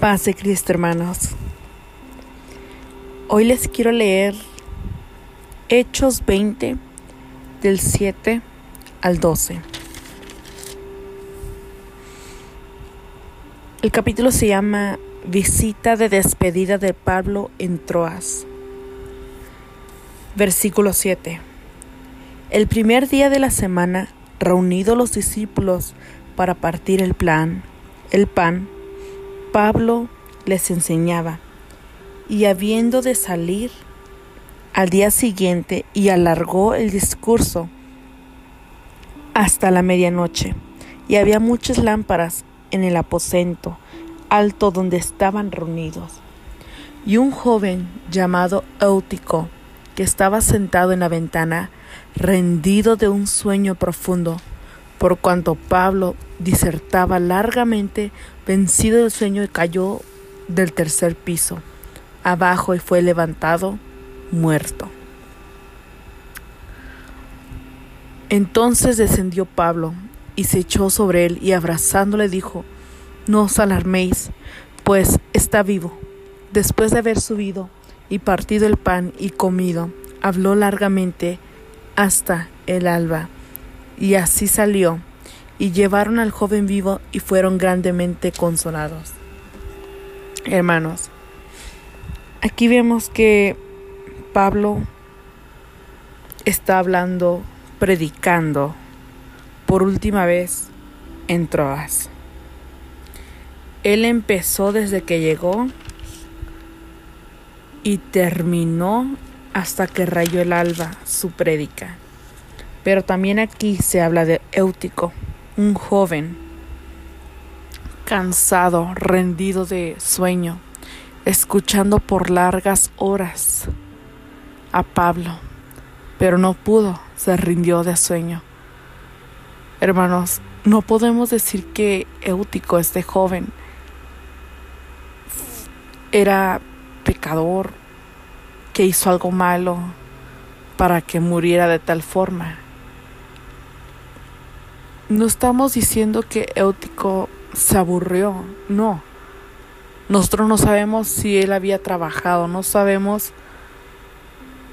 Paz de Cristo, hermanos. Hoy les quiero leer Hechos 20 del 7 al 12. El capítulo se llama Visita de despedida de Pablo en Troas. Versículo 7. El primer día de la semana, reunidos los discípulos para partir el plan, el pan, Pablo les enseñaba, y habiendo de salir al día siguiente y alargó el discurso hasta la medianoche, y había muchas lámparas en el aposento alto donde estaban reunidos. Y un joven llamado Eutico, que estaba sentado en la ventana, rendido de un sueño profundo, por cuanto Pablo disertaba largamente, vencido del sueño, cayó del tercer piso abajo y fue levantado muerto. Entonces descendió Pablo y se echó sobre él y abrazándole dijo, No os alarméis, pues está vivo. Después de haber subido y partido el pan y comido, habló largamente hasta el alba. Y así salió, y llevaron al joven vivo y fueron grandemente consolados. Hermanos, aquí vemos que Pablo está hablando, predicando por última vez en Troas. Él empezó desde que llegó y terminó hasta que rayó el alba su prédica. Pero también aquí se habla de Éutico, un joven cansado, rendido de sueño, escuchando por largas horas a Pablo, pero no pudo, se rindió de sueño. Hermanos, no podemos decir que Éutico, este joven, era pecador, que hizo algo malo para que muriera de tal forma. No estamos diciendo que Éutico se aburrió, no. Nosotros no sabemos si él había trabajado, no sabemos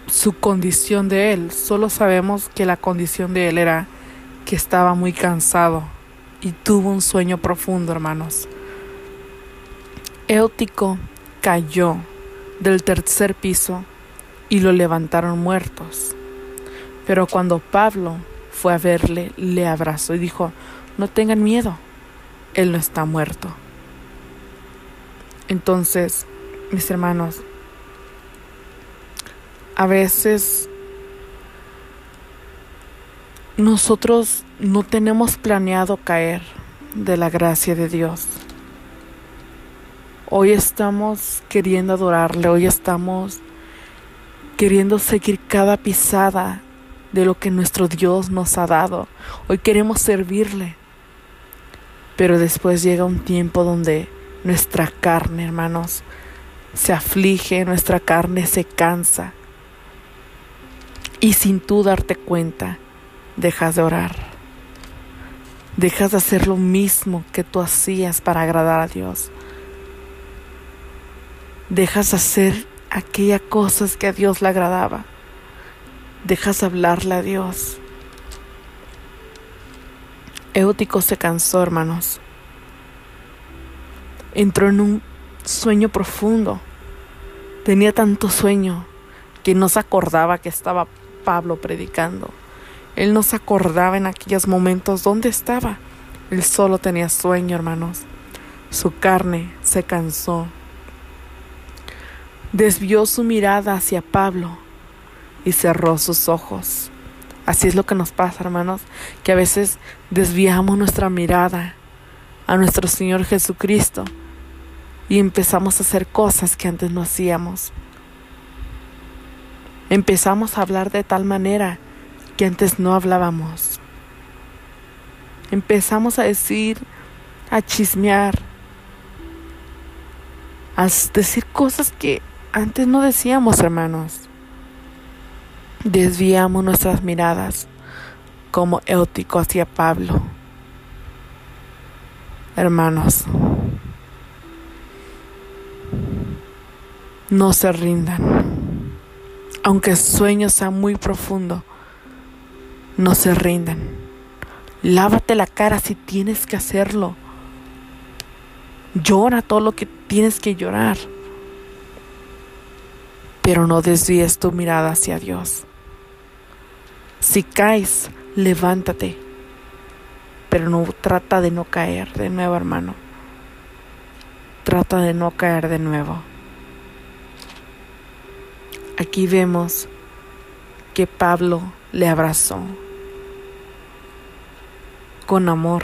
su condición de él, solo sabemos que la condición de él era que estaba muy cansado y tuvo un sueño profundo, hermanos. Éutico cayó del tercer piso y lo levantaron muertos. Pero cuando Pablo fue a verle, le abrazó y dijo, no tengan miedo, Él no está muerto. Entonces, mis hermanos, a veces nosotros no tenemos planeado caer de la gracia de Dios. Hoy estamos queriendo adorarle, hoy estamos queriendo seguir cada pisada de lo que nuestro Dios nos ha dado. Hoy queremos servirle. Pero después llega un tiempo donde nuestra carne, hermanos, se aflige, nuestra carne se cansa. Y sin tú darte cuenta, dejas de orar. Dejas de hacer lo mismo que tú hacías para agradar a Dios. Dejas de hacer aquellas cosas que a Dios le agradaba dejas hablarle a Dios. Éutico se cansó, hermanos. Entró en un sueño profundo. Tenía tanto sueño que no se acordaba que estaba Pablo predicando. Él no se acordaba en aquellos momentos dónde estaba. Él solo tenía sueño, hermanos. Su carne se cansó. Desvió su mirada hacia Pablo y cerró sus ojos. Así es lo que nos pasa, hermanos, que a veces desviamos nuestra mirada a nuestro Señor Jesucristo y empezamos a hacer cosas que antes no hacíamos. Empezamos a hablar de tal manera que antes no hablábamos. Empezamos a decir, a chismear, a decir cosas que antes no decíamos, hermanos desviamos nuestras miradas como Éutico hacia Pablo. Hermanos, No se rindan. Aunque el sueño sea muy profundo, no se rindan. Lávate la cara si tienes que hacerlo. Llora todo lo que tienes que llorar. Pero no desvíes tu mirada hacia Dios. Si caes, levántate. Pero no trata de no caer de nuevo, hermano. Trata de no caer de nuevo. Aquí vemos que Pablo le abrazó con amor.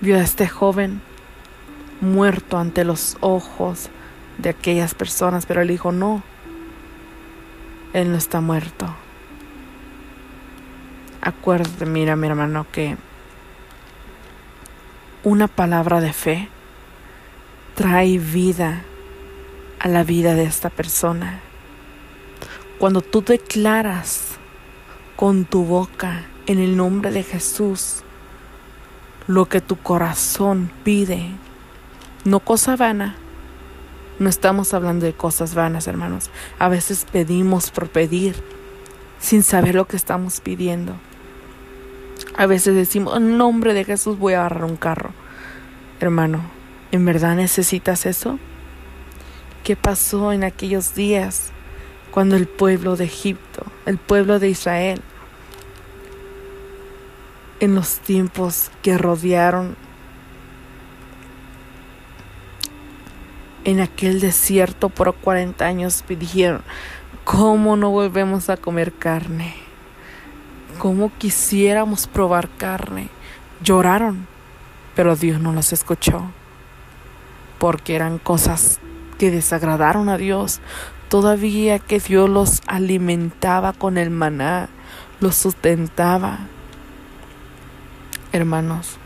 Vio a este joven muerto ante los ojos de aquellas personas, pero él dijo, no, él no está muerto. Acuérdate, mira mi hermano, que una palabra de fe trae vida a la vida de esta persona. Cuando tú declaras con tu boca en el nombre de Jesús lo que tu corazón pide, no cosa vana. No estamos hablando de cosas vanas, hermanos. A veces pedimos por pedir sin saber lo que estamos pidiendo. A veces decimos, en nombre de Jesús voy a agarrar un carro. Hermano, ¿en verdad necesitas eso? ¿Qué pasó en aquellos días cuando el pueblo de Egipto, el pueblo de Israel, en los tiempos que rodearon en aquel desierto por 40 años dijeron, ¿cómo no volvemos a comer carne? ¿Cómo quisiéramos probar carne? Lloraron, pero Dios no los escuchó, porque eran cosas que desagradaron a Dios, todavía que Dios los alimentaba con el maná, los sustentaba. Hermanos,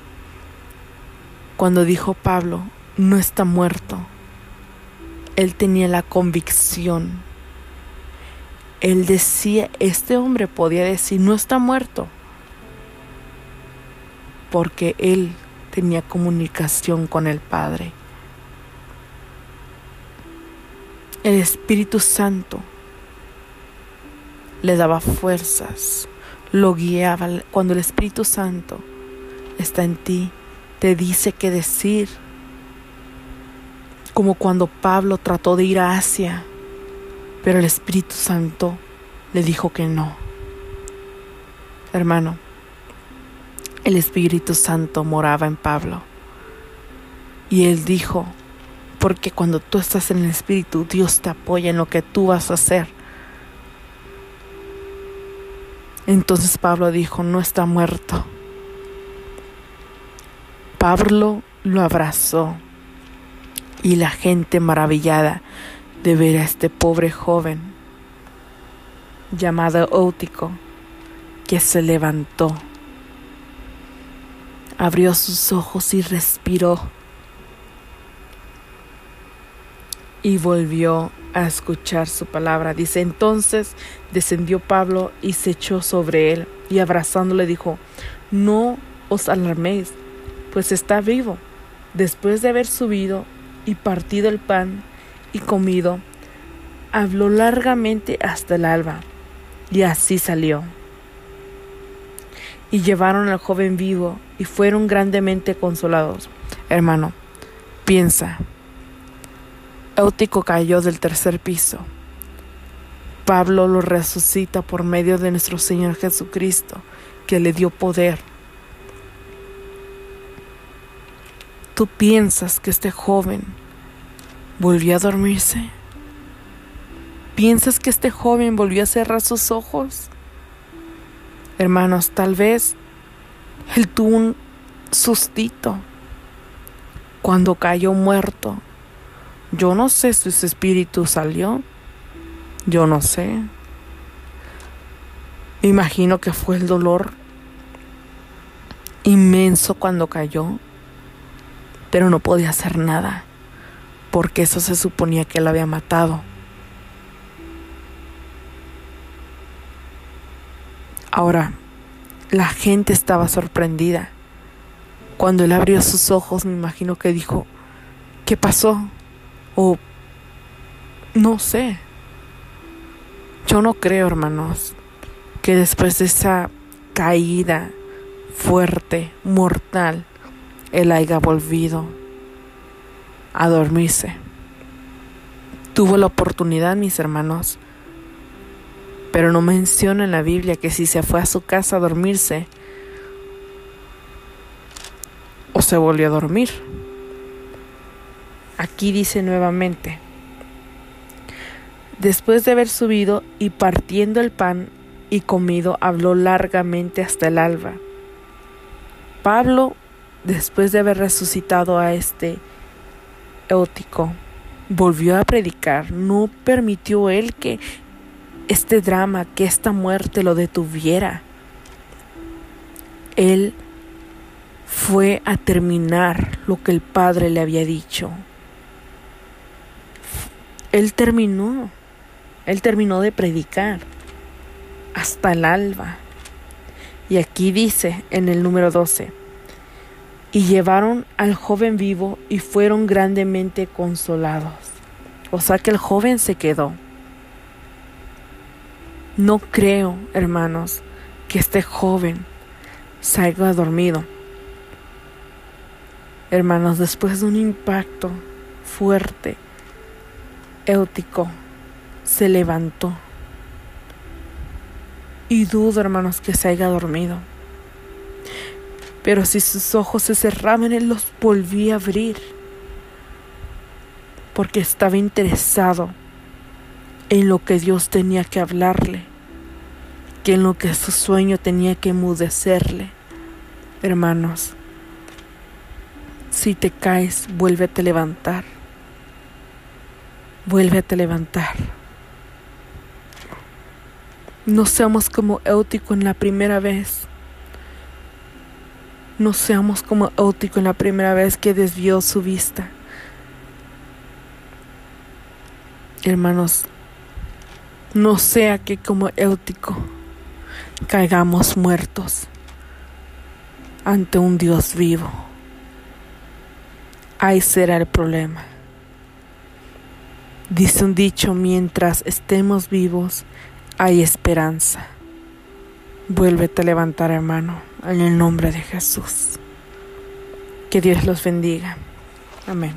cuando dijo Pablo, no está muerto, él tenía la convicción. Él decía, este hombre podía decir, no está muerto, porque él tenía comunicación con el Padre. El Espíritu Santo le daba fuerzas, lo guiaba. Cuando el Espíritu Santo está en ti, te dice qué decir. Como cuando Pablo trató de ir a Asia, pero el Espíritu Santo le dijo que no. Hermano, el Espíritu Santo moraba en Pablo y él dijo, porque cuando tú estás en el Espíritu, Dios te apoya en lo que tú vas a hacer. Entonces Pablo dijo, no está muerto. Pablo lo abrazó y la gente maravillada de ver a este pobre joven llamado Óutico que se levantó, abrió sus ojos y respiró y volvió a escuchar su palabra. Dice, entonces descendió Pablo y se echó sobre él y abrazándole dijo, no os alarméis, pues está vivo. Después de haber subido y partido el pan y comido, habló largamente hasta el alba y así salió. Y llevaron al joven vivo y fueron grandemente consolados. Hermano, piensa, Éutico cayó del tercer piso. Pablo lo resucita por medio de nuestro Señor Jesucristo, que le dio poder. ¿Tú piensas que este joven volvió a dormirse? ¿Piensas que este joven volvió a cerrar sus ojos? Hermanos, tal vez él tuvo un sustito cuando cayó muerto yo no sé si ese espíritu salió. Yo no sé. Imagino que fue el dolor inmenso cuando cayó, pero no podía hacer nada, porque eso se suponía que él había matado. Ahora, la gente estaba sorprendida. Cuando él abrió sus ojos, me imagino que dijo, ¿qué pasó? o no sé. Yo no creo, hermanos, que después de esa caída fuerte, mortal, él haya volvido a dormirse. Tuvo la oportunidad, mis hermanos, pero no menciona en la Biblia que si se fue a su casa a dormirse o se volvió a dormir. Aquí dice nuevamente, después de haber subido y partiendo el pan y comido, habló largamente hasta el alba. Pablo, después de haber resucitado a este Volvió a predicar, no permitió él que este drama, que esta muerte lo detuviera. Él fue a terminar lo que el Padre le había dicho. Él terminó, él terminó de predicar hasta el alba. Y aquí dice en el número 12, y llevaron al joven vivo y fueron grandemente consolados. O sea que el joven se quedó. No creo, hermanos, que este joven haya dormido. Hermanos, después de un impacto fuerte, Éutico se levantó. Y dudo, hermanos, que se haya dormido. Pero si sus ojos se cerraban, él los volvía a abrir. Porque estaba interesado en lo que Dios tenía que hablarle que en lo que su sueño tenía que emudecerle. Hermanos, si te caes, vuélvete a levantar. Vuélvete a levantar. No seamos como Éutico en la primera vez. No seamos como Éutico en la primera vez que desvió su vista. Hermanos, no sea que como Éutico caigamos muertos ante un Dios vivo. Ahí será el problema. Dice un dicho, mientras estemos vivos, hay esperanza. Vuélvete a levantar, hermano, en el nombre de Jesús. Que Dios los bendiga. Amén.